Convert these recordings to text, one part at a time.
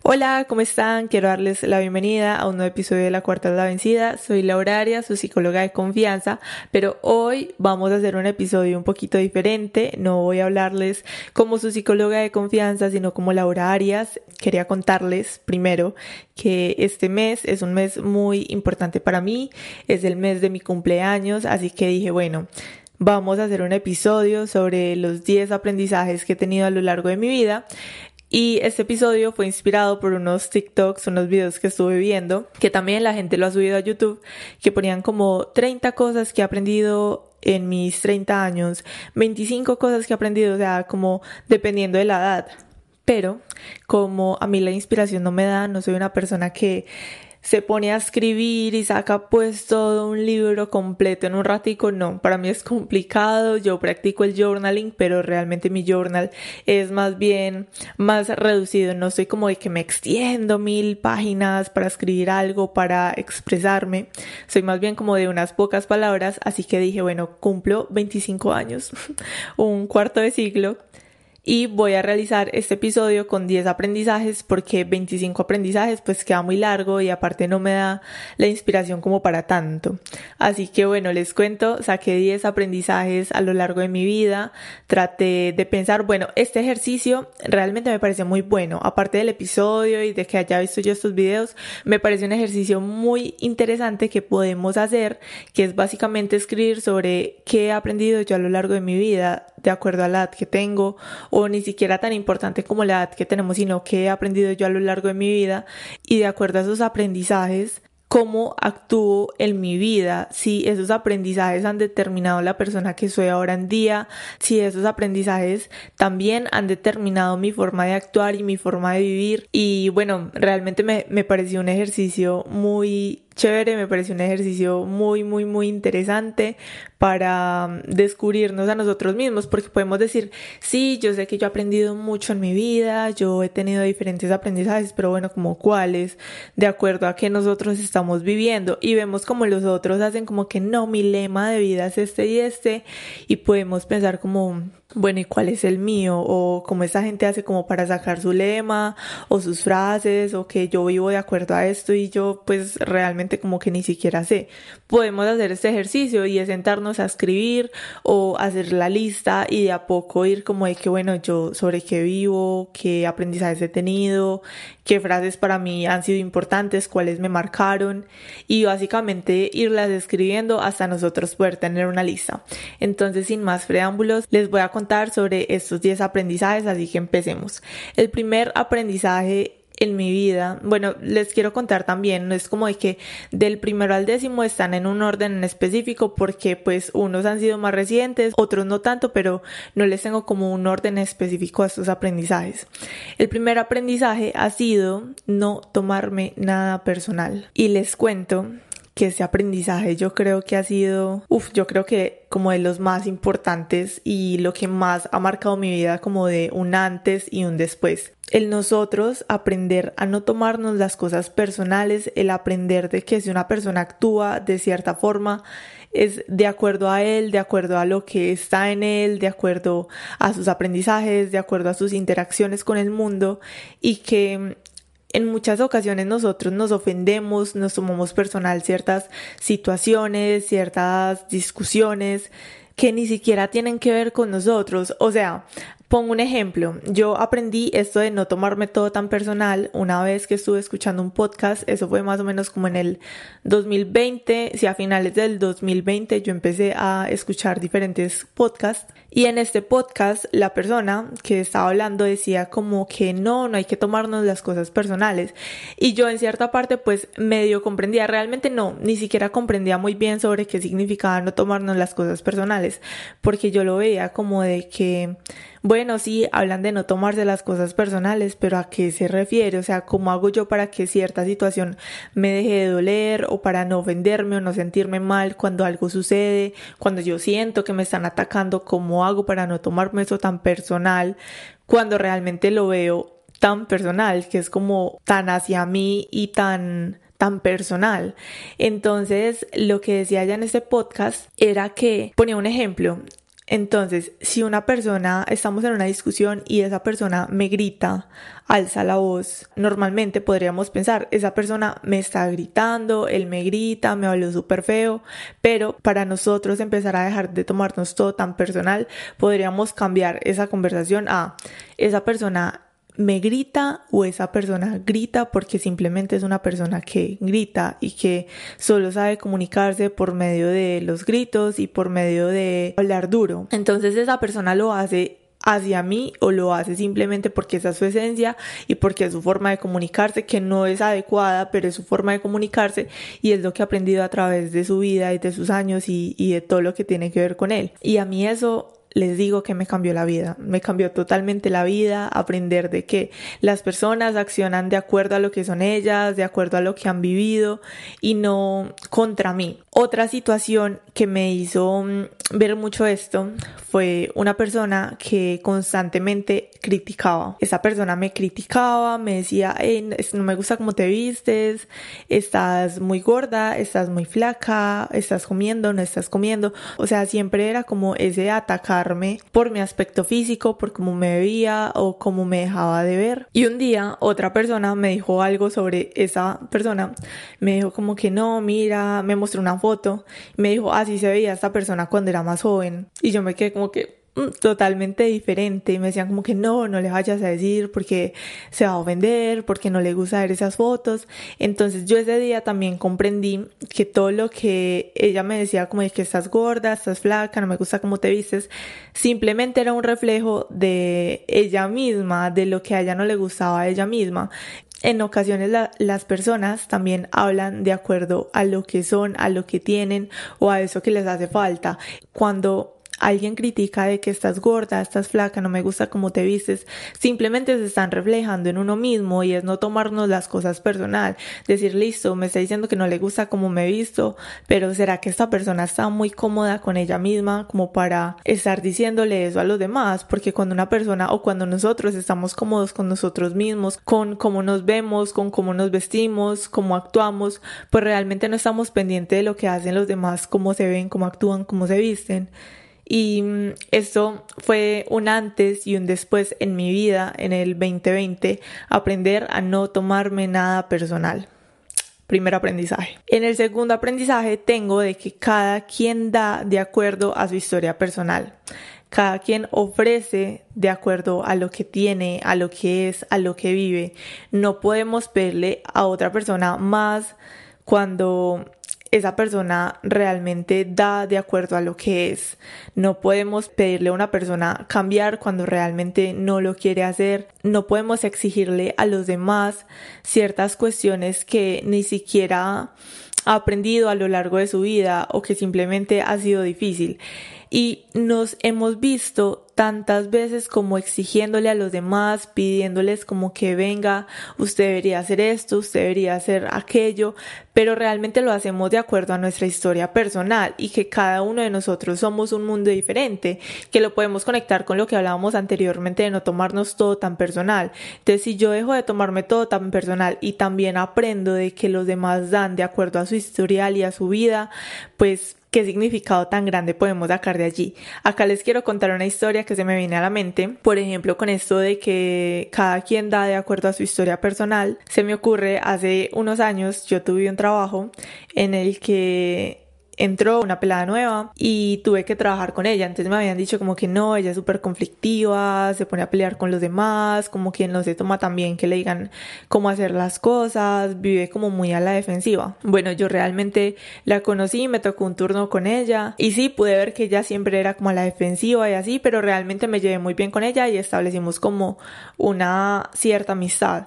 Hola, ¿cómo están? Quiero darles la bienvenida a un nuevo episodio de La Cuarta de la Vencida. Soy Laura Arias, su psicóloga de confianza, pero hoy vamos a hacer un episodio un poquito diferente. No voy a hablarles como su psicóloga de confianza, sino como Laura Arias. Quería contarles primero que este mes es un mes muy importante para mí, es el mes de mi cumpleaños, así que dije, bueno, vamos a hacer un episodio sobre los 10 aprendizajes que he tenido a lo largo de mi vida. Y este episodio fue inspirado por unos TikToks, unos videos que estuve viendo, que también la gente lo ha subido a YouTube, que ponían como 30 cosas que he aprendido en mis 30 años, 25 cosas que he aprendido, o sea, como dependiendo de la edad. Pero como a mí la inspiración no me da, no soy una persona que se pone a escribir y saca pues todo un libro completo en un ratico, no, para mí es complicado, yo practico el journaling, pero realmente mi journal es más bien más reducido, no soy como de que me extiendo mil páginas para escribir algo, para expresarme, soy más bien como de unas pocas palabras, así que dije, bueno, cumplo 25 años, un cuarto de siglo, y voy a realizar este episodio con 10 aprendizajes porque 25 aprendizajes pues queda muy largo y aparte no me da la inspiración como para tanto. Así que bueno, les cuento, saqué 10 aprendizajes a lo largo de mi vida, traté de pensar, bueno, este ejercicio realmente me parece muy bueno, aparte del episodio y de que haya visto yo estos videos, me parece un ejercicio muy interesante que podemos hacer, que es básicamente escribir sobre qué he aprendido yo a lo largo de mi vida de acuerdo a la edad que tengo o ni siquiera tan importante como la edad que tenemos, sino que he aprendido yo a lo largo de mi vida y de acuerdo a esos aprendizajes cómo actúo en mi vida, si esos aprendizajes han determinado la persona que soy ahora en día, si esos aprendizajes también han determinado mi forma de actuar y mi forma de vivir. Y bueno, realmente me, me pareció un ejercicio muy chévere, me pareció un ejercicio muy, muy, muy interesante para um, descubrirnos a nosotros mismos, porque podemos decir, sí, yo sé que yo he aprendido mucho en mi vida, yo he tenido diferentes aprendizajes, pero bueno, como cuáles, de acuerdo a que nosotros estamos viviendo, y vemos como los otros hacen como que no, mi lema de vida es este y este, y podemos pensar como, bueno, ¿y cuál es el mío? O como esa gente hace como para sacar su lema o sus frases o que yo vivo de acuerdo a esto y yo pues realmente como que ni siquiera sé. Podemos hacer este ejercicio y es sentarnos a escribir o hacer la lista y de a poco ir como de que bueno, yo sobre qué vivo, qué aprendizajes he tenido, qué frases para mí han sido importantes, cuáles me marcaron y básicamente irlas escribiendo hasta nosotros poder tener una lista. Entonces sin más preámbulos les voy a sobre estos 10 aprendizajes, así que empecemos. El primer aprendizaje en mi vida, bueno, les quiero contar también, no es como de que del primero al décimo están en un orden en específico porque pues unos han sido más recientes, otros no tanto, pero no les tengo como un orden específico a estos aprendizajes. El primer aprendizaje ha sido no tomarme nada personal y les cuento que ese aprendizaje yo creo que ha sido, uff, yo creo que como de los más importantes y lo que más ha marcado mi vida como de un antes y un después. El nosotros aprender a no tomarnos las cosas personales, el aprender de que si una persona actúa de cierta forma, es de acuerdo a él, de acuerdo a lo que está en él, de acuerdo a sus aprendizajes, de acuerdo a sus interacciones con el mundo y que en muchas ocasiones nosotros nos ofendemos, nos tomamos personal ciertas situaciones, ciertas discusiones que ni siquiera tienen que ver con nosotros. O sea, Pongo un ejemplo, yo aprendí esto de no tomarme todo tan personal. Una vez que estuve escuchando un podcast, eso fue más o menos como en el 2020, si a finales del 2020 yo empecé a escuchar diferentes podcasts. Y en este podcast la persona que estaba hablando decía como que no, no hay que tomarnos las cosas personales. Y yo en cierta parte pues medio comprendía, realmente no, ni siquiera comprendía muy bien sobre qué significaba no tomarnos las cosas personales porque yo lo veía como de que bueno, sí, hablan de no tomarse las cosas personales, pero ¿a qué se refiere? O sea, ¿cómo hago yo para que cierta situación me deje de doler o para no ofenderme o no sentirme mal cuando algo sucede, cuando yo siento que me están atacando? ¿Cómo hago para no tomarme eso tan personal cuando realmente lo veo tan personal, que es como tan hacia mí y tan tan personal. Entonces, lo que decía ya en este podcast era que ponía un ejemplo. Entonces, si una persona, estamos en una discusión y esa persona me grita, alza la voz, normalmente podríamos pensar, esa persona me está gritando, él me grita, me habló súper feo, pero para nosotros empezar a dejar de tomarnos todo tan personal, podríamos cambiar esa conversación a esa persona me grita o esa persona grita porque simplemente es una persona que grita y que solo sabe comunicarse por medio de los gritos y por medio de hablar duro. Entonces esa persona lo hace hacia mí o lo hace simplemente porque esa es su esencia y porque es su forma de comunicarse que no es adecuada pero es su forma de comunicarse y es lo que ha aprendido a través de su vida y de sus años y, y de todo lo que tiene que ver con él y a mí eso les digo que me cambió la vida, me cambió totalmente la vida, aprender de que las personas accionan de acuerdo a lo que son ellas, de acuerdo a lo que han vivido y no contra mí. Otra situación que me hizo mm, ver mucho esto fue una persona que constantemente criticaba. Esa persona me criticaba, me decía, no me gusta cómo te vistes, estás muy gorda, estás muy flaca, estás comiendo, no estás comiendo. O sea, siempre era como ese atacarme por mi aspecto físico, por cómo me veía o cómo me dejaba de ver. Y un día otra persona me dijo algo sobre esa persona. Me dijo como que no, mira, me mostró una foto. Me dijo, así se veía esta persona cuando era más joven. Y yo me quedé como que mm, totalmente diferente. Y me decían como que no, no le vayas a decir porque se va a ofender, porque no le gusta ver esas fotos. Entonces yo ese día también comprendí que todo lo que ella me decía como de que estás gorda, estás flaca, no me gusta cómo te vistes, simplemente era un reflejo de ella misma, de lo que a ella no le gustaba a ella misma en ocasiones las personas también hablan de acuerdo a lo que son, a lo que tienen o a eso que les hace falta. Cuando alguien critica de que estás gorda, estás flaca, no me gusta cómo te vistes, simplemente se están reflejando en uno mismo y es no tomarnos las cosas personal, decir, listo, me está diciendo que no le gusta cómo me visto, pero ¿será que esta persona está muy cómoda con ella misma como para estar diciéndole eso a los demás? Porque cuando una persona o cuando nosotros estamos cómodos con nosotros mismos, con cómo nos vemos, con cómo nos vestimos, cómo actuamos, pues realmente no estamos pendientes de lo que hacen los demás, cómo se ven, cómo actúan, cómo se visten. Y mm, esto fue un antes y un después en mi vida en el 2020, aprender a no tomarme nada personal. Primer aprendizaje. En el segundo aprendizaje tengo de que cada quien da de acuerdo a su historia personal. Cada quien ofrece de acuerdo a lo que tiene, a lo que es, a lo que vive. No podemos pedirle a otra persona más cuando esa persona realmente da de acuerdo a lo que es. No podemos pedirle a una persona cambiar cuando realmente no lo quiere hacer. No podemos exigirle a los demás ciertas cuestiones que ni siquiera ha aprendido a lo largo de su vida o que simplemente ha sido difícil. Y nos hemos visto tantas veces como exigiéndole a los demás, pidiéndoles como que venga, usted debería hacer esto, usted debería hacer aquello, pero realmente lo hacemos de acuerdo a nuestra historia personal y que cada uno de nosotros somos un mundo diferente, que lo podemos conectar con lo que hablábamos anteriormente de no tomarnos todo tan personal. Entonces, si yo dejo de tomarme todo tan personal y también aprendo de que los demás dan de acuerdo a su historial y a su vida, pues qué significado tan grande podemos sacar de allí. Acá les quiero contar una historia que se me viene a la mente, por ejemplo, con esto de que cada quien da de acuerdo a su historia personal. Se me ocurre hace unos años yo tuve un trabajo en el que entró una pelada nueva y tuve que trabajar con ella. Entonces me habían dicho como que no, ella es súper conflictiva, se pone a pelear con los demás, como que no se toma tan bien que le digan cómo hacer las cosas, vive como muy a la defensiva. Bueno, yo realmente la conocí, me tocó un turno con ella y sí, pude ver que ella siempre era como a la defensiva y así, pero realmente me llevé muy bien con ella y establecimos como una cierta amistad.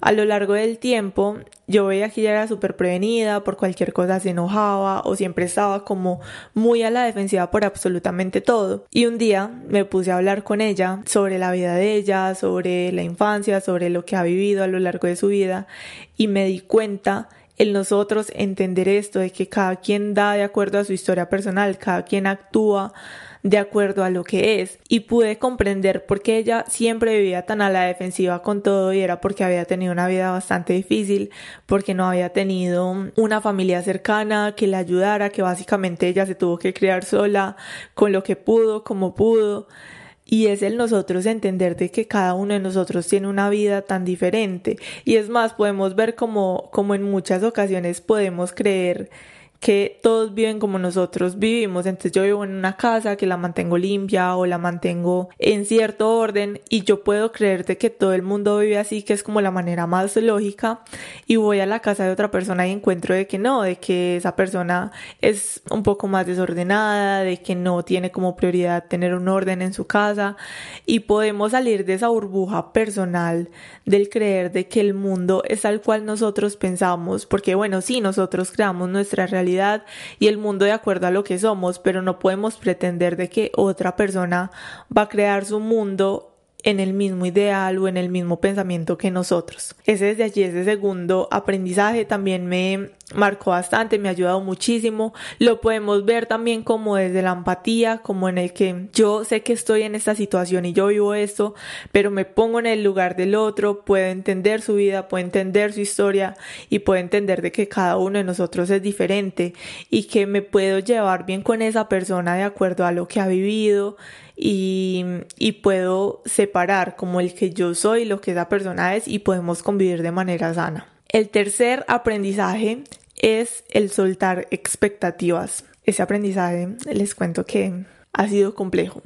A lo largo del tiempo, yo veía que ella era súper prevenida, por cualquier cosa se enojaba o siempre estaba como muy a la defensiva por absolutamente todo. Y un día me puse a hablar con ella sobre la vida de ella, sobre la infancia, sobre lo que ha vivido a lo largo de su vida y me di cuenta en nosotros entender esto de que cada quien da de acuerdo a su historia personal, cada quien actúa de acuerdo a lo que es y pude comprender por qué ella siempre vivía tan a la defensiva con todo y era porque había tenido una vida bastante difícil, porque no había tenido una familia cercana que la ayudara, que básicamente ella se tuvo que criar sola con lo que pudo, como pudo. Y es el nosotros entender de que cada uno de nosotros tiene una vida tan diferente. Y es más, podemos ver como, como en muchas ocasiones podemos creer que todos viven como nosotros vivimos. Entonces yo vivo en una casa que la mantengo limpia o la mantengo en cierto orden y yo puedo creerte que todo el mundo vive así, que es como la manera más lógica y voy a la casa de otra persona y encuentro de que no, de que esa persona es un poco más desordenada, de que no tiene como prioridad tener un orden en su casa y podemos salir de esa burbuja personal del creer de que el mundo es tal cual nosotros pensamos, porque bueno, sí, nosotros creamos nuestra realidad y el mundo de acuerdo a lo que somos, pero no podemos pretender de que otra persona va a crear su mundo en el mismo ideal o en el mismo pensamiento que nosotros. Ese desde allí, ese segundo aprendizaje también me marcó bastante, me ha ayudado muchísimo. Lo podemos ver también como desde la empatía, como en el que yo sé que estoy en esta situación y yo vivo esto, pero me pongo en el lugar del otro, puedo entender su vida, puedo entender su historia y puedo entender de que cada uno de nosotros es diferente y que me puedo llevar bien con esa persona de acuerdo a lo que ha vivido y, y puedo separar como el que yo soy, lo que esa persona es y podemos convivir de manera sana. El tercer aprendizaje es el soltar expectativas. Ese aprendizaje les cuento que ha sido complejo.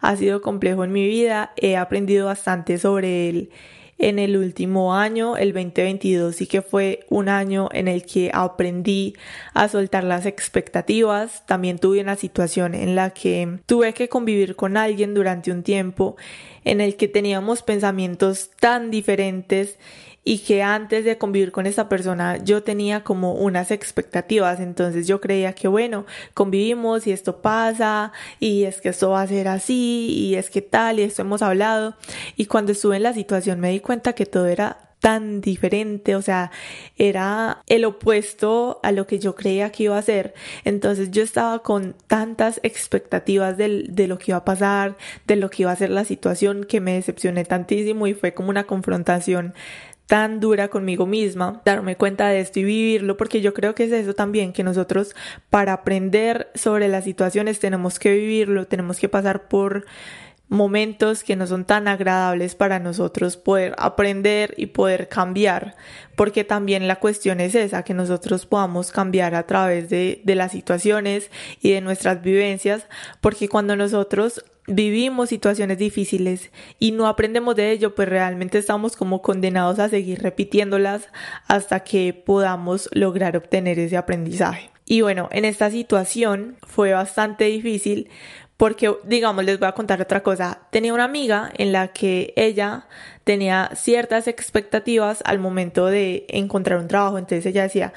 Ha sido complejo en mi vida. He aprendido bastante sobre él en el último año, el 2022, sí que fue un año en el que aprendí a soltar las expectativas. También tuve una situación en la que tuve que convivir con alguien durante un tiempo en el que teníamos pensamientos tan diferentes y que antes de convivir con esa persona yo tenía como unas expectativas, entonces yo creía que bueno, convivimos y esto pasa y es que esto va a ser así y es que tal y esto hemos hablado y cuando estuve en la situación me di cuenta que todo era tan diferente, o sea, era el opuesto a lo que yo creía que iba a ser. Entonces yo estaba con tantas expectativas de, de, lo que iba a pasar, de lo que iba a ser la situación, que me decepcioné tantísimo y fue como una confrontación tan dura conmigo misma, darme cuenta de esto y vivirlo, porque yo creo que es eso también, que nosotros para aprender sobre las situaciones tenemos que vivirlo, tenemos que pasar por momentos que no son tan agradables para nosotros poder aprender y poder cambiar, porque también la cuestión es esa, que nosotros podamos cambiar a través de, de las situaciones y de nuestras vivencias, porque cuando nosotros vivimos situaciones difíciles y no aprendemos de ello, pues realmente estamos como condenados a seguir repitiéndolas hasta que podamos lograr obtener ese aprendizaje. Y bueno, en esta situación fue bastante difícil porque, digamos, les voy a contar otra cosa. Tenía una amiga en la que ella tenía ciertas expectativas al momento de encontrar un trabajo. Entonces ella decía,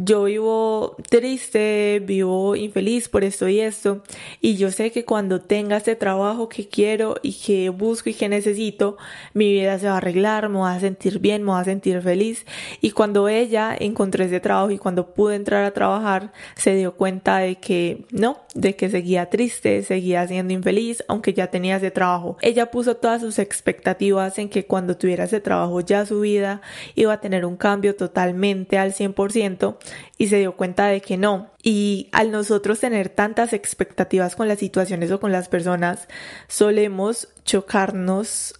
yo vivo triste, vivo infeliz por esto y esto, y yo sé que cuando tenga este trabajo que quiero y que busco y que necesito, mi vida se va a arreglar, me va a sentir bien, me va a sentir feliz. Y cuando ella encontró ese trabajo y cuando pude entrar a trabajar, se dio cuenta de que no, de que seguía triste, seguía siendo infeliz, aunque ya tenía ese trabajo. Ella puso todas sus expectativas en que cuando tuviera ese trabajo ya su vida iba a tener un cambio totalmente al 100% y se dio cuenta de que no. Y al nosotros tener tantas expectativas con las situaciones o con las personas, solemos chocarnos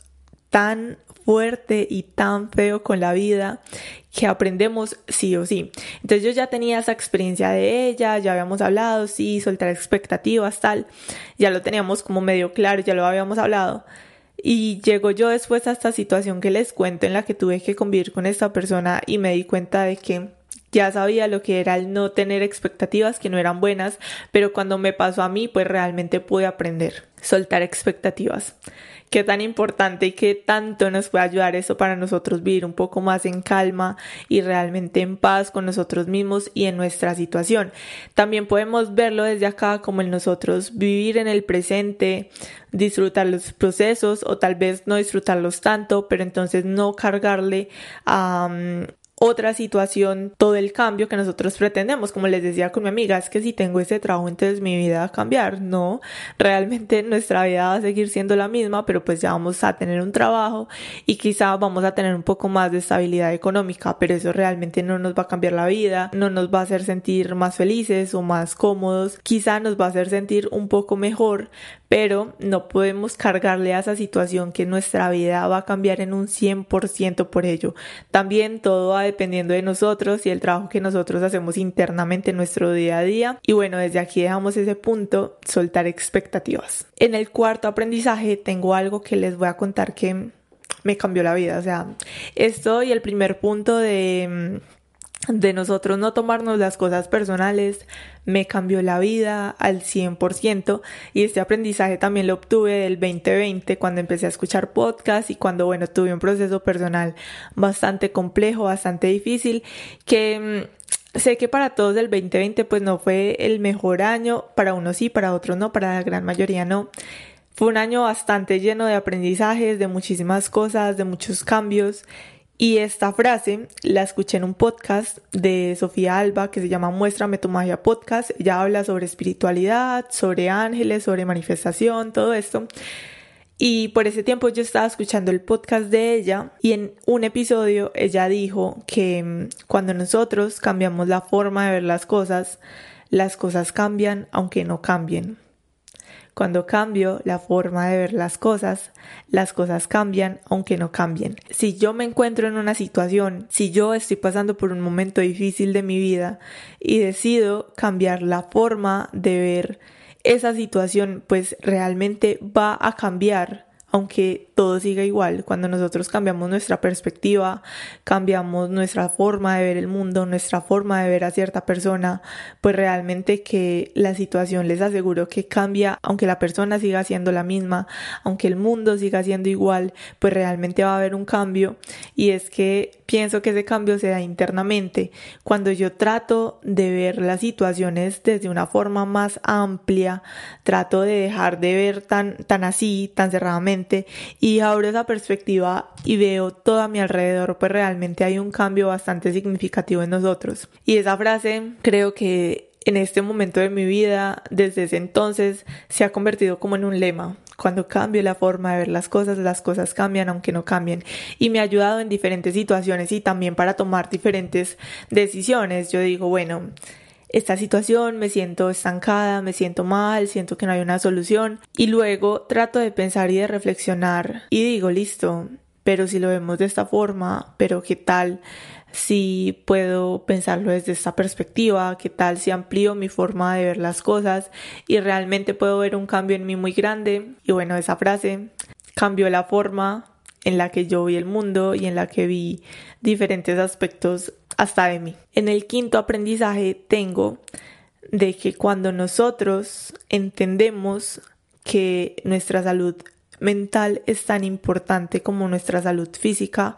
tan fuerte y tan feo con la vida que aprendemos sí o sí. Entonces yo ya tenía esa experiencia de ella, ya habíamos hablado, sí, soltar expectativas, tal, ya lo teníamos como medio claro, ya lo habíamos hablado. Y llego yo después a esta situación que les cuento en la que tuve que convivir con esta persona y me di cuenta de que ya sabía lo que era el no tener expectativas que no eran buenas, pero cuando me pasó a mí, pues realmente pude aprender, soltar expectativas. Qué tan importante y qué tanto nos puede ayudar eso para nosotros vivir un poco más en calma y realmente en paz con nosotros mismos y en nuestra situación. También podemos verlo desde acá como en nosotros vivir en el presente, disfrutar los procesos o tal vez no disfrutarlos tanto, pero entonces no cargarle a, otra situación, todo el cambio que nosotros pretendemos. Como les decía con mi amiga, es que si tengo ese trabajo, entonces mi vida va a cambiar. No, realmente nuestra vida va a seguir siendo la misma, pero pues ya vamos a tener un trabajo y quizá vamos a tener un poco más de estabilidad económica, pero eso realmente no nos va a cambiar la vida, no nos va a hacer sentir más felices o más cómodos, quizá nos va a hacer sentir un poco mejor, pero no podemos cargarle a esa situación que nuestra vida va a cambiar en un 100% por ello. También todo va dependiendo de nosotros y el trabajo que nosotros hacemos internamente en nuestro día a día. Y bueno, desde aquí dejamos ese punto, soltar expectativas. En el cuarto aprendizaje tengo algo que les voy a contar que me cambió la vida. O sea, esto y el primer punto de de nosotros no tomarnos las cosas personales me cambió la vida al 100% y este aprendizaje también lo obtuve del 2020 cuando empecé a escuchar podcasts y cuando bueno tuve un proceso personal bastante complejo, bastante difícil que mm, sé que para todos el 2020 pues no fue el mejor año, para unos sí, para otros no, para la gran mayoría no. Fue un año bastante lleno de aprendizajes, de muchísimas cosas, de muchos cambios y esta frase la escuché en un podcast de Sofía Alba que se llama Muéstrame tu magia podcast. Ella habla sobre espiritualidad, sobre ángeles, sobre manifestación, todo esto. Y por ese tiempo yo estaba escuchando el podcast de ella y en un episodio ella dijo que mm, cuando nosotros cambiamos la forma de ver las cosas, las cosas cambian aunque no cambien. Cuando cambio la forma de ver las cosas, las cosas cambian aunque no cambien. Si yo me encuentro en una situación, si yo estoy pasando por un momento difícil de mi vida y decido cambiar la forma de ver esa situación, pues realmente va a cambiar aunque todo siga igual, cuando nosotros cambiamos nuestra perspectiva, cambiamos nuestra forma de ver el mundo, nuestra forma de ver a cierta persona, pues realmente que la situación les aseguro que cambia, aunque la persona siga siendo la misma, aunque el mundo siga siendo igual, pues realmente va a haber un cambio. Y es que pienso que ese cambio se da internamente. Cuando yo trato de ver las situaciones desde una forma más amplia, trato de dejar de ver tan, tan así, tan cerradamente, y abro esa perspectiva y veo todo a mi alrededor, pues realmente hay un cambio bastante significativo en nosotros. Y esa frase creo que en este momento de mi vida, desde ese entonces, se ha convertido como en un lema. Cuando cambio la forma de ver las cosas, las cosas cambian aunque no cambien. Y me ha ayudado en diferentes situaciones y también para tomar diferentes decisiones. Yo digo, bueno, esta situación, me siento estancada, me siento mal, siento que no hay una solución y luego trato de pensar y de reflexionar y digo, listo, pero si lo vemos de esta forma, pero qué tal si puedo pensarlo desde esta perspectiva, qué tal si amplío mi forma de ver las cosas y realmente puedo ver un cambio en mí muy grande. Y bueno, esa frase cambió la forma en la que yo vi el mundo y en la que vi diferentes aspectos hasta de mí. En el quinto aprendizaje tengo de que cuando nosotros entendemos que nuestra salud mental es tan importante como nuestra salud física,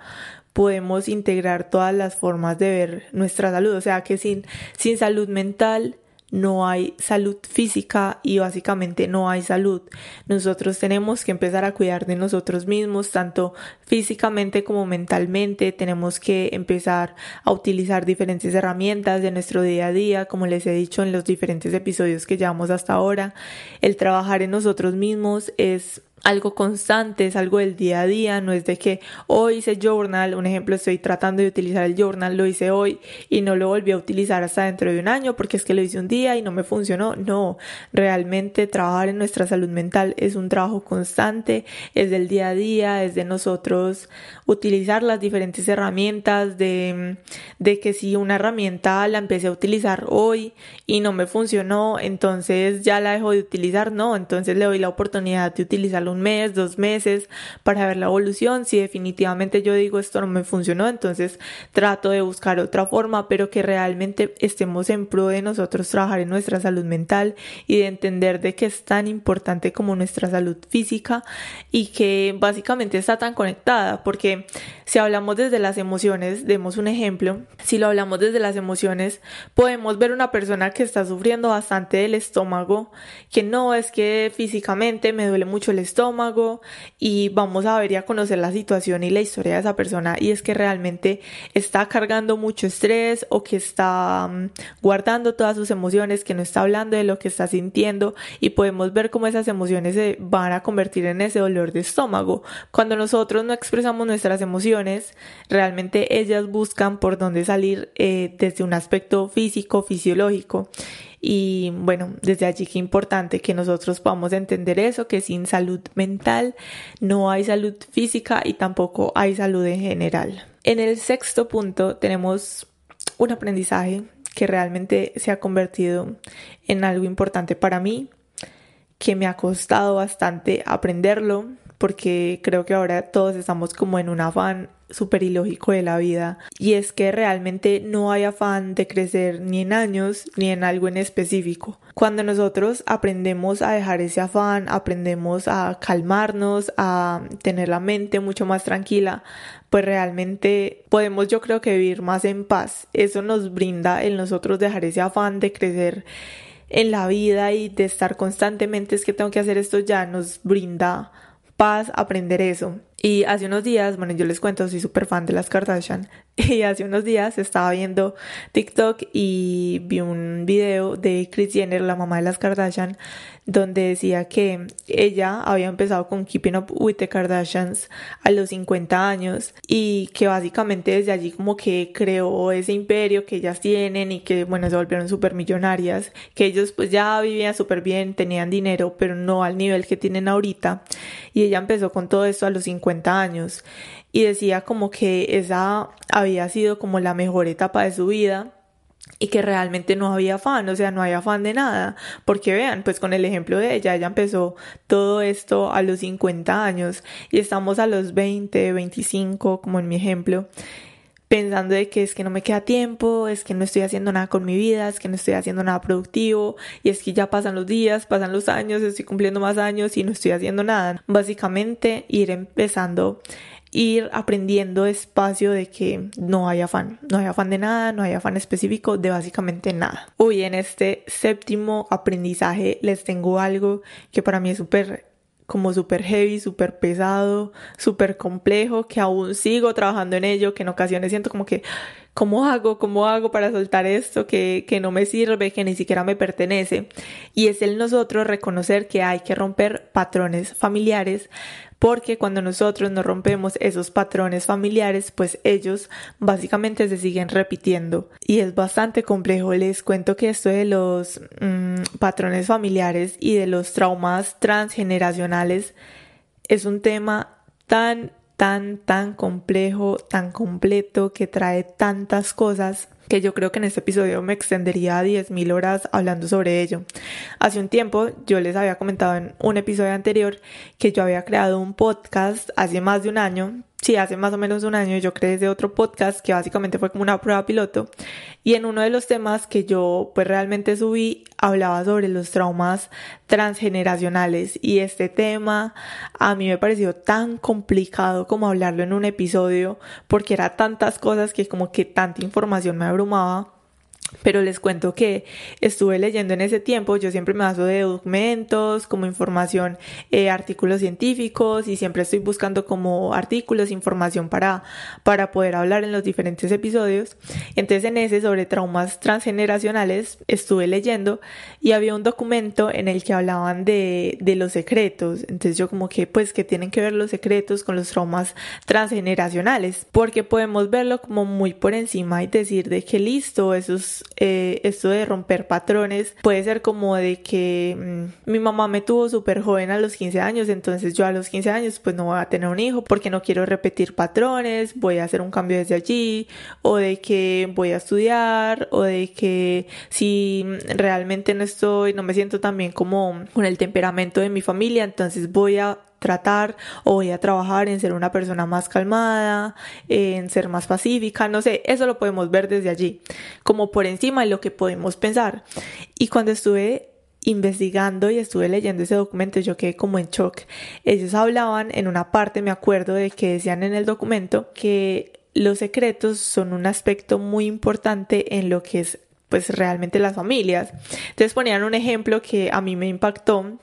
podemos integrar todas las formas de ver nuestra salud. O sea que sin, sin salud mental no hay salud física y básicamente no hay salud. Nosotros tenemos que empezar a cuidar de nosotros mismos, tanto físicamente como mentalmente. Tenemos que empezar a utilizar diferentes herramientas de nuestro día a día, como les he dicho en los diferentes episodios que llevamos hasta ahora. El trabajar en nosotros mismos es algo constante, es algo del día a día, no es de que hoy hice journal, un ejemplo, estoy tratando de utilizar el journal, lo hice hoy y no lo volví a utilizar hasta dentro de un año porque es que lo hice un día y no me funcionó. No, realmente trabajar en nuestra salud mental es un trabajo constante, es del día a día, es de nosotros utilizar las diferentes herramientas, de, de que si una herramienta la empecé a utilizar hoy y no me funcionó, entonces ya la dejo de utilizar, no, entonces le doy la oportunidad de utilizarlo un mes, dos meses para ver la evolución. Si definitivamente yo digo esto no me funcionó, entonces trato de buscar otra forma, pero que realmente estemos en pro de nosotros trabajar en nuestra salud mental y de entender de que es tan importante como nuestra salud física y que básicamente está tan conectada, porque si hablamos desde las emociones, demos un ejemplo, si lo hablamos desde las emociones, podemos ver una persona que está sufriendo bastante del estómago, que no es que físicamente me duele mucho el estómago, estómago y vamos a ver y a conocer la situación y la historia de esa persona y es que realmente está cargando mucho estrés o que está mm, guardando todas sus emociones, que no está hablando de lo que está sintiendo y podemos ver cómo esas emociones se van a convertir en ese dolor de estómago. Cuando nosotros no expresamos nuestras emociones, realmente ellas buscan por dónde salir eh, desde un aspecto físico, fisiológico. Y bueno, desde allí que importante que nosotros podamos entender eso, que sin salud mental no hay salud física y tampoco hay salud en general. En el sexto punto tenemos un aprendizaje que realmente se ha convertido en algo importante para mí, que me ha costado bastante aprenderlo, porque creo que ahora todos estamos como en un afán súper ilógico de la vida y es que realmente no hay afán de crecer ni en años ni en algo en específico. Cuando nosotros aprendemos a dejar ese afán, aprendemos a calmarnos, a tener la mente mucho más tranquila, pues realmente podemos yo creo que vivir más en paz. Eso nos brinda en nosotros dejar ese afán de crecer en la vida y de estar constantemente es que tengo que hacer esto ya nos brinda paz aprender eso. Y hace unos días, bueno, yo les cuento, soy súper fan de las Kardashian. Y hace unos días estaba viendo TikTok y vi un video de Kris Jenner, la mamá de las Kardashian, donde decía que ella había empezado con Keeping Up with the Kardashians a los 50 años y que básicamente desde allí como que creó ese imperio que ellas tienen y que bueno se volvieron súper millonarias, que ellos pues ya vivían súper bien, tenían dinero, pero no al nivel que tienen ahorita y ella empezó con todo esto a los 50 años y decía como que esa había sido como la mejor etapa de su vida y que realmente no había afán, o sea, no hay afán de nada, porque vean, pues con el ejemplo de ella, ella empezó todo esto a los 50 años y estamos a los 20, 25, como en mi ejemplo, pensando de que es que no me queda tiempo, es que no estoy haciendo nada con mi vida, es que no estoy haciendo nada productivo y es que ya pasan los días, pasan los años, estoy cumpliendo más años y no estoy haciendo nada. Básicamente ir empezando ir aprendiendo espacio de que no hay afán, no hay afán de nada, no hay afán específico de básicamente nada. Hoy en este séptimo aprendizaje les tengo algo que para mí es súper como súper heavy, súper pesado, súper complejo, que aún sigo trabajando en ello, que en ocasiones siento como que, ¿cómo hago? ¿Cómo hago para soltar esto que, que no me sirve, que ni siquiera me pertenece? Y es el nosotros reconocer que hay que romper patrones familiares porque cuando nosotros nos rompemos esos patrones familiares, pues ellos básicamente se siguen repitiendo y es bastante complejo. Les cuento que esto de los mm, patrones familiares y de los traumas transgeneracionales es un tema tan, tan, tan complejo, tan completo, que trae tantas cosas que yo creo que en este episodio me extendería a 10.000 horas hablando sobre ello. Hace un tiempo yo les había comentado en un episodio anterior que yo había creado un podcast hace más de un año sí, hace más o menos un año yo creé de otro podcast que básicamente fue como una prueba piloto. Y en uno de los temas que yo pues realmente subí hablaba sobre los traumas transgeneracionales. Y este tema a mí me pareció tan complicado como hablarlo en un episodio porque era tantas cosas que como que tanta información me abrumaba pero les cuento que estuve leyendo en ese tiempo, yo siempre me baso de documentos, como información, eh, artículos científicos y siempre estoy buscando como artículos, información para, para poder hablar en los diferentes episodios. Entonces en ese sobre traumas transgeneracionales estuve leyendo y había un documento en el que hablaban de, de los secretos. Entonces yo como que pues que tienen que ver los secretos con los traumas transgeneracionales, porque podemos verlo como muy por encima y decir de que listo, esos eh, esto de romper patrones puede ser como de que mm, mi mamá me tuvo súper joven a los 15 años, entonces yo a los 15 años pues no voy a tener un hijo porque no quiero repetir patrones, voy a hacer un cambio desde allí, o de que voy a estudiar, o de que si realmente no estoy, no me siento tan bien como con el temperamento de mi familia, entonces voy a tratar o voy a trabajar en ser una persona más calmada, en ser más pacífica, no sé, eso lo podemos ver desde allí, como por encima de lo que podemos pensar. Y cuando estuve investigando y estuve leyendo ese documento, yo quedé como en shock. Ellos hablaban en una parte, me acuerdo de que decían en el documento que los secretos son un aspecto muy importante en lo que es pues realmente las familias. Entonces ponían un ejemplo que a mí me impactó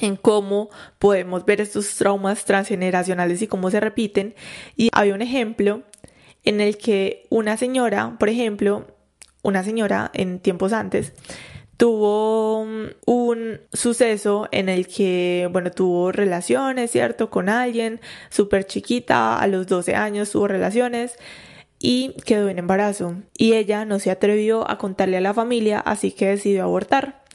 en cómo podemos ver estos traumas transgeneracionales y cómo se repiten. Y hay un ejemplo en el que una señora, por ejemplo, una señora en tiempos antes, tuvo un suceso en el que, bueno, tuvo relaciones, ¿cierto? Con alguien súper chiquita, a los 12 años tuvo relaciones y quedó en embarazo. Y ella no se atrevió a contarle a la familia, así que decidió abortar.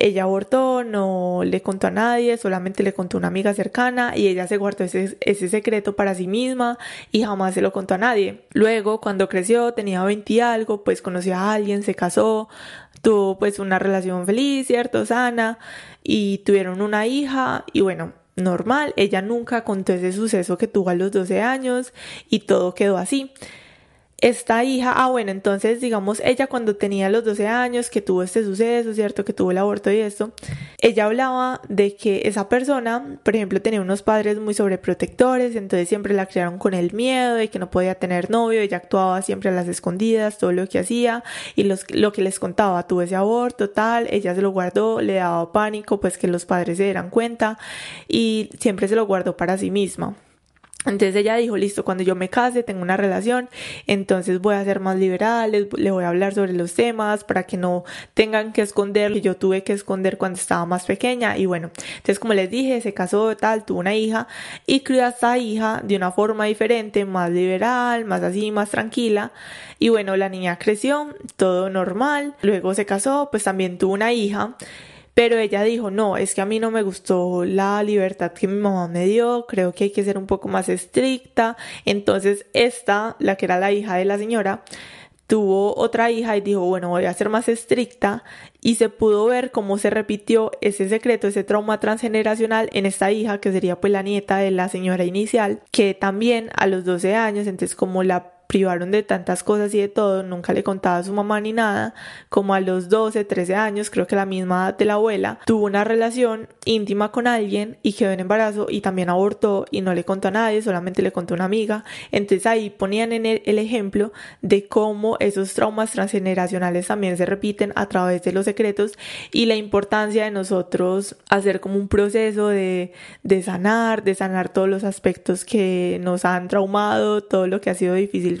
Ella abortó, no le contó a nadie, solamente le contó a una amiga cercana y ella se guardó ese, ese secreto para sí misma y jamás se lo contó a nadie. Luego, cuando creció, tenía 20 y algo, pues conoció a alguien, se casó, tuvo pues una relación feliz, ¿cierto? Sana y tuvieron una hija y bueno, normal, ella nunca contó ese suceso que tuvo a los 12 años y todo quedó así esta hija, ah bueno, entonces digamos ella cuando tenía los 12 años que tuvo este suceso, ¿cierto? Que tuvo el aborto y esto, ella hablaba de que esa persona, por ejemplo, tenía unos padres muy sobreprotectores, entonces siempre la criaron con el miedo de que no podía tener novio, ella actuaba siempre a las escondidas, todo lo que hacía y los, lo que les contaba, tuve ese aborto, tal, ella se lo guardó, le daba pánico, pues que los padres se dieran cuenta y siempre se lo guardó para sí misma. Entonces ella dijo, listo, cuando yo me case, tengo una relación, entonces voy a ser más liberal, le voy a hablar sobre los temas para que no tengan que esconder que yo tuve que esconder cuando estaba más pequeña. Y bueno, entonces como les dije, se casó tal, tuvo una hija y crió a esta hija de una forma diferente, más liberal, más así, más tranquila. Y bueno, la niña creció, todo normal, luego se casó, pues también tuvo una hija pero ella dijo, no, es que a mí no me gustó la libertad que mi mamá me dio, creo que hay que ser un poco más estricta. Entonces esta, la que era la hija de la señora, tuvo otra hija y dijo, bueno, voy a ser más estricta y se pudo ver cómo se repitió ese secreto, ese trauma transgeneracional en esta hija que sería pues la nieta de la señora inicial, que también a los 12 años, entonces como la privaron de tantas cosas y de todo, nunca le contaba a su mamá ni nada, como a los 12, 13 años, creo que la misma edad de la abuela, tuvo una relación íntima con alguien y quedó en embarazo y también abortó y no le contó a nadie, solamente le contó a una amiga. Entonces ahí ponían en el, ejemplo de cómo esos traumas transgeneracionales también se repiten a través de los secretos y la importancia de nosotros hacer como un proceso de, de sanar, de sanar todos los aspectos que nos han traumado, todo lo que ha sido difícil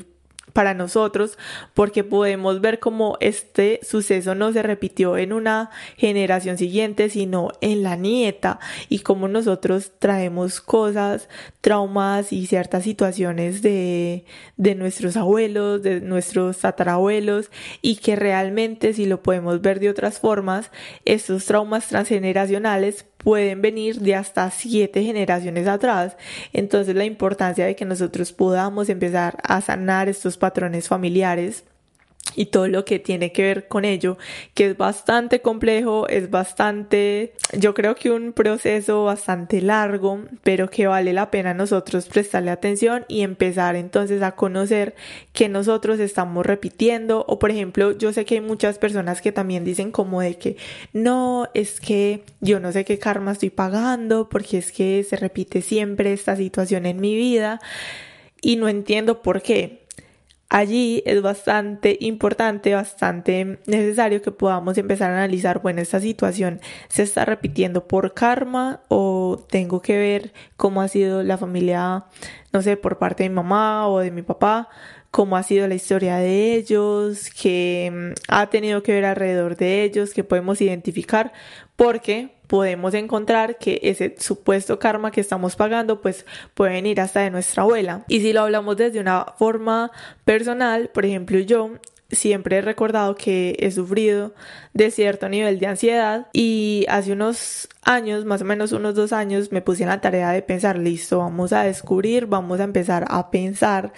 para nosotros porque podemos ver cómo este suceso no se repitió en una generación siguiente sino en la nieta y cómo nosotros traemos cosas, traumas y ciertas situaciones de, de nuestros abuelos, de nuestros tatarabuelos y que realmente si lo podemos ver de otras formas, estos traumas transgeneracionales pueden venir de hasta siete generaciones atrás. Entonces la importancia de que nosotros podamos empezar a sanar estos patrones familiares y todo lo que tiene que ver con ello, que es bastante complejo, es bastante, yo creo que un proceso bastante largo, pero que vale la pena nosotros prestarle atención y empezar entonces a conocer que nosotros estamos repitiendo. O por ejemplo, yo sé que hay muchas personas que también dicen como de que no, es que yo no sé qué karma estoy pagando porque es que se repite siempre esta situación en mi vida y no entiendo por qué allí es bastante importante, bastante necesario que podamos empezar a analizar, bueno, esta situación se está repitiendo por karma o tengo que ver cómo ha sido la familia, no sé, por parte de mi mamá o de mi papá, cómo ha sido la historia de ellos, qué mm, ha tenido que ver alrededor de ellos, que podemos identificar, porque podemos encontrar que ese supuesto karma que estamos pagando pues puede venir hasta de nuestra abuela. Y si lo hablamos desde una forma personal, por ejemplo yo siempre he recordado que he sufrido de cierto nivel de ansiedad y hace unos años, más o menos unos dos años, me puse en la tarea de pensar, listo, vamos a descubrir, vamos a empezar a pensar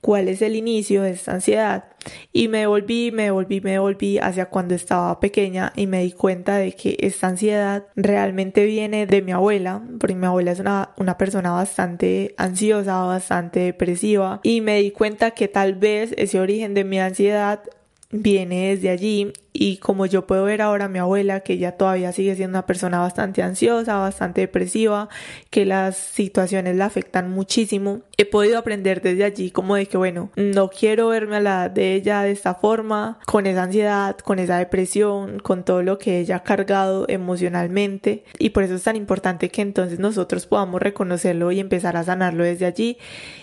cuál es el inicio de esta ansiedad. Y me volví, me volví, me volví hacia cuando estaba pequeña y me di cuenta de que esta ansiedad realmente viene de mi abuela, porque mi abuela es una, una persona bastante ansiosa, bastante depresiva, y me di cuenta que tal vez ese origen de mi ansiedad viene desde allí y como yo puedo ver ahora a mi abuela que ella todavía sigue siendo una persona bastante ansiosa, bastante depresiva, que las situaciones la afectan muchísimo, he podido aprender desde allí como de que bueno, no quiero verme a la edad de ella de esta forma, con esa ansiedad, con esa depresión, con todo lo que ella ha cargado emocionalmente y por eso es tan importante que entonces nosotros podamos reconocerlo y empezar a sanarlo desde allí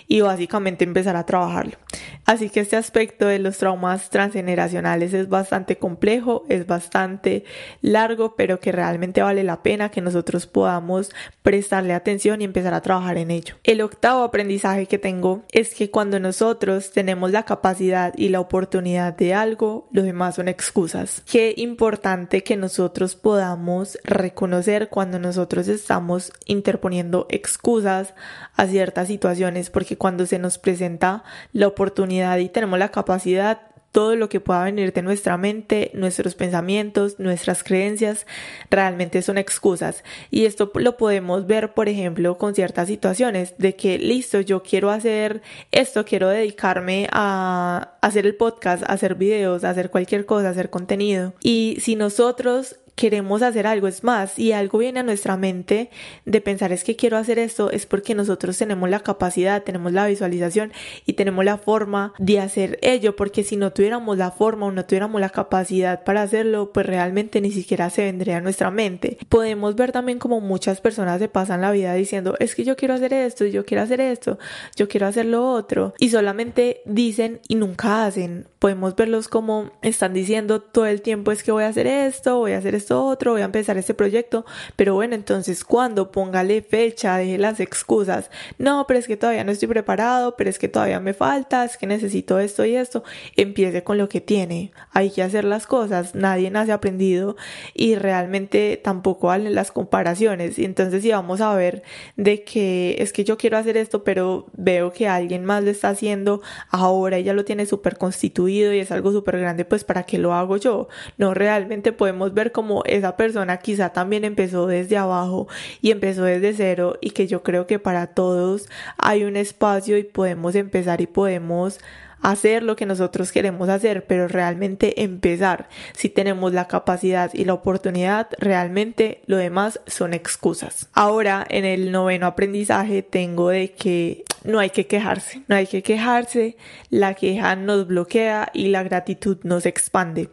y básicamente empezar a trabajarlo. Así que este aspecto de los traumas transgeneracionales es bastante complejo, es bastante largo, pero que realmente vale la pena que nosotros podamos prestarle atención y empezar a trabajar en ello. El octavo aprendizaje que tengo es que cuando nosotros tenemos la capacidad y la oportunidad de algo, los demás son excusas. Qué importante que nosotros podamos reconocer cuando nosotros estamos interponiendo excusas a ciertas situaciones, porque cuando se nos presenta la oportunidad y tenemos la capacidad todo lo que pueda venir de nuestra mente, nuestros pensamientos, nuestras creencias, realmente son excusas. Y esto lo podemos ver, por ejemplo, con ciertas situaciones de que, listo, yo quiero hacer esto, quiero dedicarme a hacer el podcast, a hacer videos, a hacer cualquier cosa, a hacer contenido. Y si nosotros queremos hacer algo. Es más, y algo viene a nuestra mente de pensar es que quiero hacer esto, es porque nosotros tenemos la capacidad, tenemos la visualización y tenemos la forma de hacer ello, porque si no tuviéramos la forma o no tuviéramos la capacidad para hacerlo, pues realmente ni siquiera se vendría a nuestra mente. Podemos ver también como muchas personas se pasan la vida diciendo es que yo quiero hacer esto, yo quiero hacer esto, yo quiero hacer lo otro, y solamente dicen y nunca hacen. Podemos verlos como están diciendo todo el tiempo es que voy a hacer esto, voy a hacer esto otro, voy a empezar este proyecto, pero bueno, entonces cuando póngale fecha, deje las excusas, no, pero es que todavía no estoy preparado, pero es que todavía me falta, es que necesito esto y esto, empiece con lo que tiene, hay que hacer las cosas, nadie nace aprendido y realmente tampoco valen las comparaciones, entonces si vamos a ver de que es que yo quiero hacer esto, pero veo que alguien más lo está haciendo ahora ya lo tiene súper constituido y es algo súper grande, pues para qué lo hago yo, no realmente podemos ver como esa persona quizá también empezó desde abajo y empezó desde cero y que yo creo que para todos hay un espacio y podemos empezar y podemos hacer lo que nosotros queremos hacer, pero realmente empezar. Si tenemos la capacidad y la oportunidad, realmente lo demás son excusas. Ahora, en el noveno aprendizaje tengo de que no hay que quejarse, no hay que quejarse, la queja nos bloquea y la gratitud nos expande.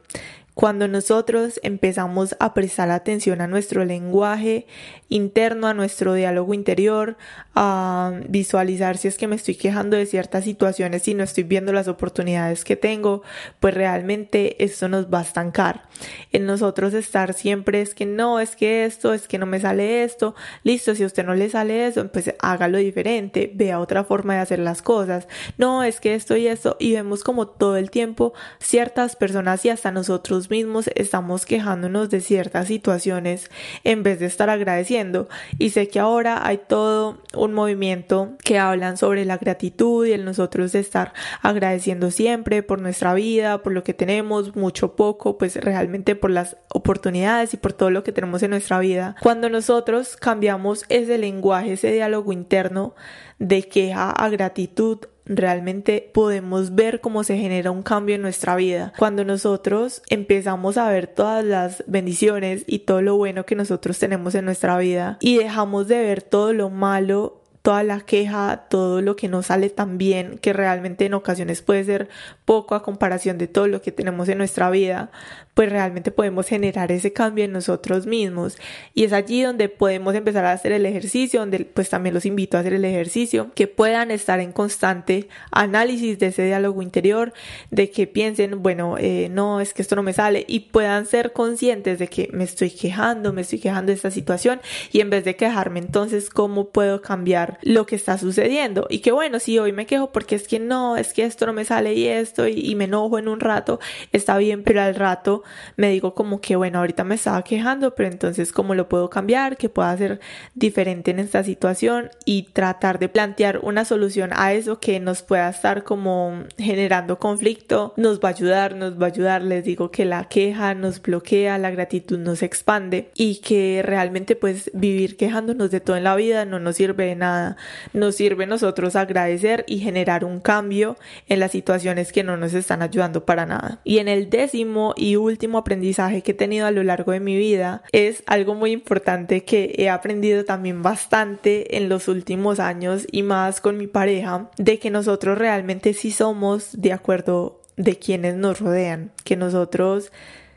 Cuando nosotros empezamos a prestar atención a nuestro lenguaje interno, a nuestro diálogo interior, a visualizar si es que me estoy quejando de ciertas situaciones y no estoy viendo las oportunidades que tengo, pues realmente esto nos va a estancar. En nosotros estar siempre es que no, es que esto, es que no me sale esto, listo, si a usted no le sale eso, pues hágalo diferente, vea otra forma de hacer las cosas. No, es que esto y esto, y vemos como todo el tiempo ciertas personas y hasta nosotros mismos estamos quejándonos de ciertas situaciones en vez de estar agradeciendo. Y sé que ahora hay todo un movimiento que hablan sobre la gratitud y el nosotros estar agradeciendo siempre por nuestra vida, por lo que tenemos, mucho poco, pues realmente por las oportunidades y por todo lo que tenemos en nuestra vida. Cuando nosotros cambiamos ese lenguaje, ese diálogo interno de queja a gratitud, realmente podemos ver cómo se genera un cambio en nuestra vida. Cuando nosotros empezamos a ver todas las bendiciones y todo lo bueno que nosotros tenemos en nuestra vida y dejamos de ver todo lo malo toda la queja, todo lo que no sale tan bien, que realmente en ocasiones puede ser poco a comparación de todo lo que tenemos en nuestra vida, pues realmente podemos generar ese cambio en nosotros mismos. Y es allí donde podemos empezar a hacer el ejercicio, donde pues también los invito a hacer el ejercicio, que puedan estar en constante análisis de ese diálogo interior, de que piensen, bueno, eh, no, es que esto no me sale, y puedan ser conscientes de que me estoy quejando, me estoy quejando de esta situación, y en vez de quejarme, entonces, ¿cómo puedo cambiar lo que está sucediendo? Y que bueno, si hoy me quejo porque es que no, es que esto no me sale y esto, y, y me enojo en un rato, está bien, pero al rato me digo como que bueno, ahorita me estaba quejando, pero entonces cómo lo puedo cambiar, qué puedo hacer diferente en esta situación y tratar de plantear una solución a eso que nos pueda estar como generando conflicto, nos va a ayudar, nos va a ayudar, les digo que la queja nos bloquea, la gratitud nos expande y que realmente pues vivir quejándonos de todo en la vida no nos sirve de nada, nos sirve nosotros agradecer y generar un cambio en las situaciones que no nos están ayudando para nada. Y en el décimo y último aprendizaje que he tenido a lo largo de mi vida es algo muy importante que he aprendido también bastante en los últimos años y más con mi pareja, de que nosotros realmente sí somos de acuerdo de quienes nos rodean, que nosotros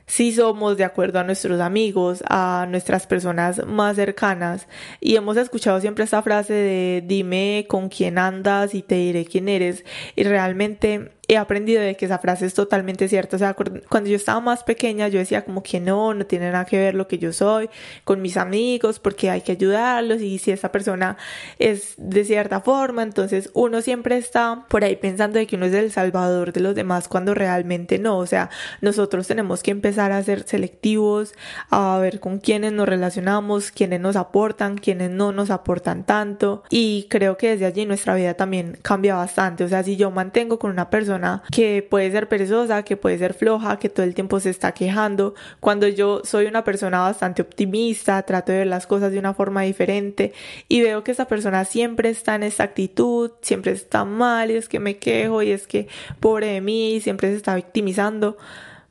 sí somos de acuerdo a nuestros amigos, a nuestras personas más cercanas. Y hemos escuchado siempre esta frase de dime con quién andas y te diré quién eres. Y realmente he aprendido de que esa frase es totalmente cierta. O sea, cuando yo estaba más pequeña, yo decía como que no, no tiene nada que ver lo que yo soy con mis amigos, porque hay que ayudarlos y si esa persona es de cierta forma, entonces uno siempre está por ahí pensando de que uno es el salvador de los demás cuando realmente no. O sea, nosotros tenemos que empezar a ser selectivos, a ver con quiénes nos relacionamos, quiénes nos aportan, quiénes no nos aportan tanto. Y creo que desde allí nuestra vida también cambia bastante. O sea, si yo mantengo con una persona, que puede ser perezosa, que puede ser floja, que todo el tiempo se está quejando. Cuando yo soy una persona bastante optimista, trato de ver las cosas de una forma diferente y veo que esa persona siempre está en esa actitud, siempre está mal y es que me quejo y es que pobre de mí, siempre se está victimizando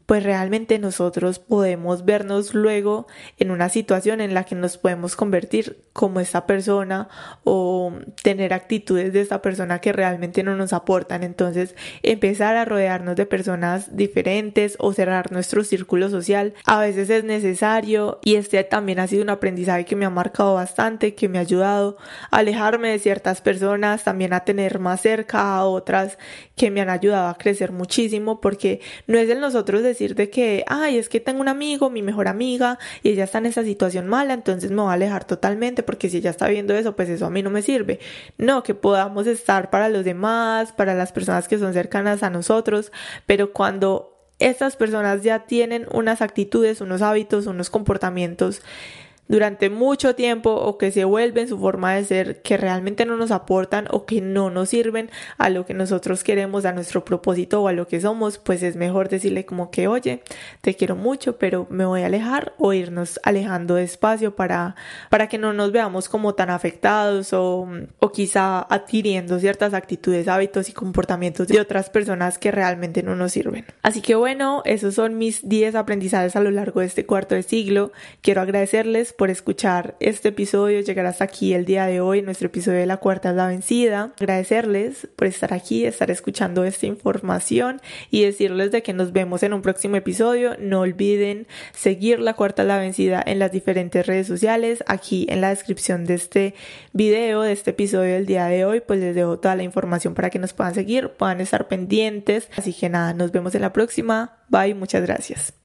pues realmente nosotros podemos vernos luego en una situación en la que nos podemos convertir como esta persona o tener actitudes de esta persona que realmente no nos aportan. Entonces, empezar a rodearnos de personas diferentes o cerrar nuestro círculo social a veces es necesario y este también ha sido un aprendizaje que me ha marcado bastante, que me ha ayudado a alejarme de ciertas personas, también a tener más cerca a otras que me han ayudado a crecer muchísimo porque no es de nosotros decir de que, ay, es que tengo un amigo, mi mejor amiga, y ella está en esa situación mala, entonces me voy a alejar totalmente porque si ella está viendo eso, pues eso a mí no me sirve. No, que podamos estar para los demás, para las personas que son cercanas a nosotros, pero cuando estas personas ya tienen unas actitudes, unos hábitos, unos comportamientos durante mucho tiempo o que se vuelven su forma de ser que realmente no nos aportan o que no nos sirven a lo que nosotros queremos, a nuestro propósito o a lo que somos, pues es mejor decirle como que, oye, te quiero mucho, pero me voy a alejar o irnos alejando despacio para, para que no nos veamos como tan afectados o, o quizá adquiriendo ciertas actitudes, hábitos y comportamientos de otras personas que realmente no nos sirven. Así que bueno, esos son mis 10 aprendizajes a lo largo de este cuarto de siglo. Quiero agradecerles por escuchar este episodio, llegar hasta aquí el día de hoy, nuestro episodio de la cuarta es la vencida. Agradecerles por estar aquí, estar escuchando esta información y decirles de que nos vemos en un próximo episodio. No olviden seguir la cuarta es la vencida en las diferentes redes sociales. Aquí en la descripción de este video, de este episodio del día de hoy, pues les dejo toda la información para que nos puedan seguir, puedan estar pendientes. Así que nada, nos vemos en la próxima. Bye, muchas gracias.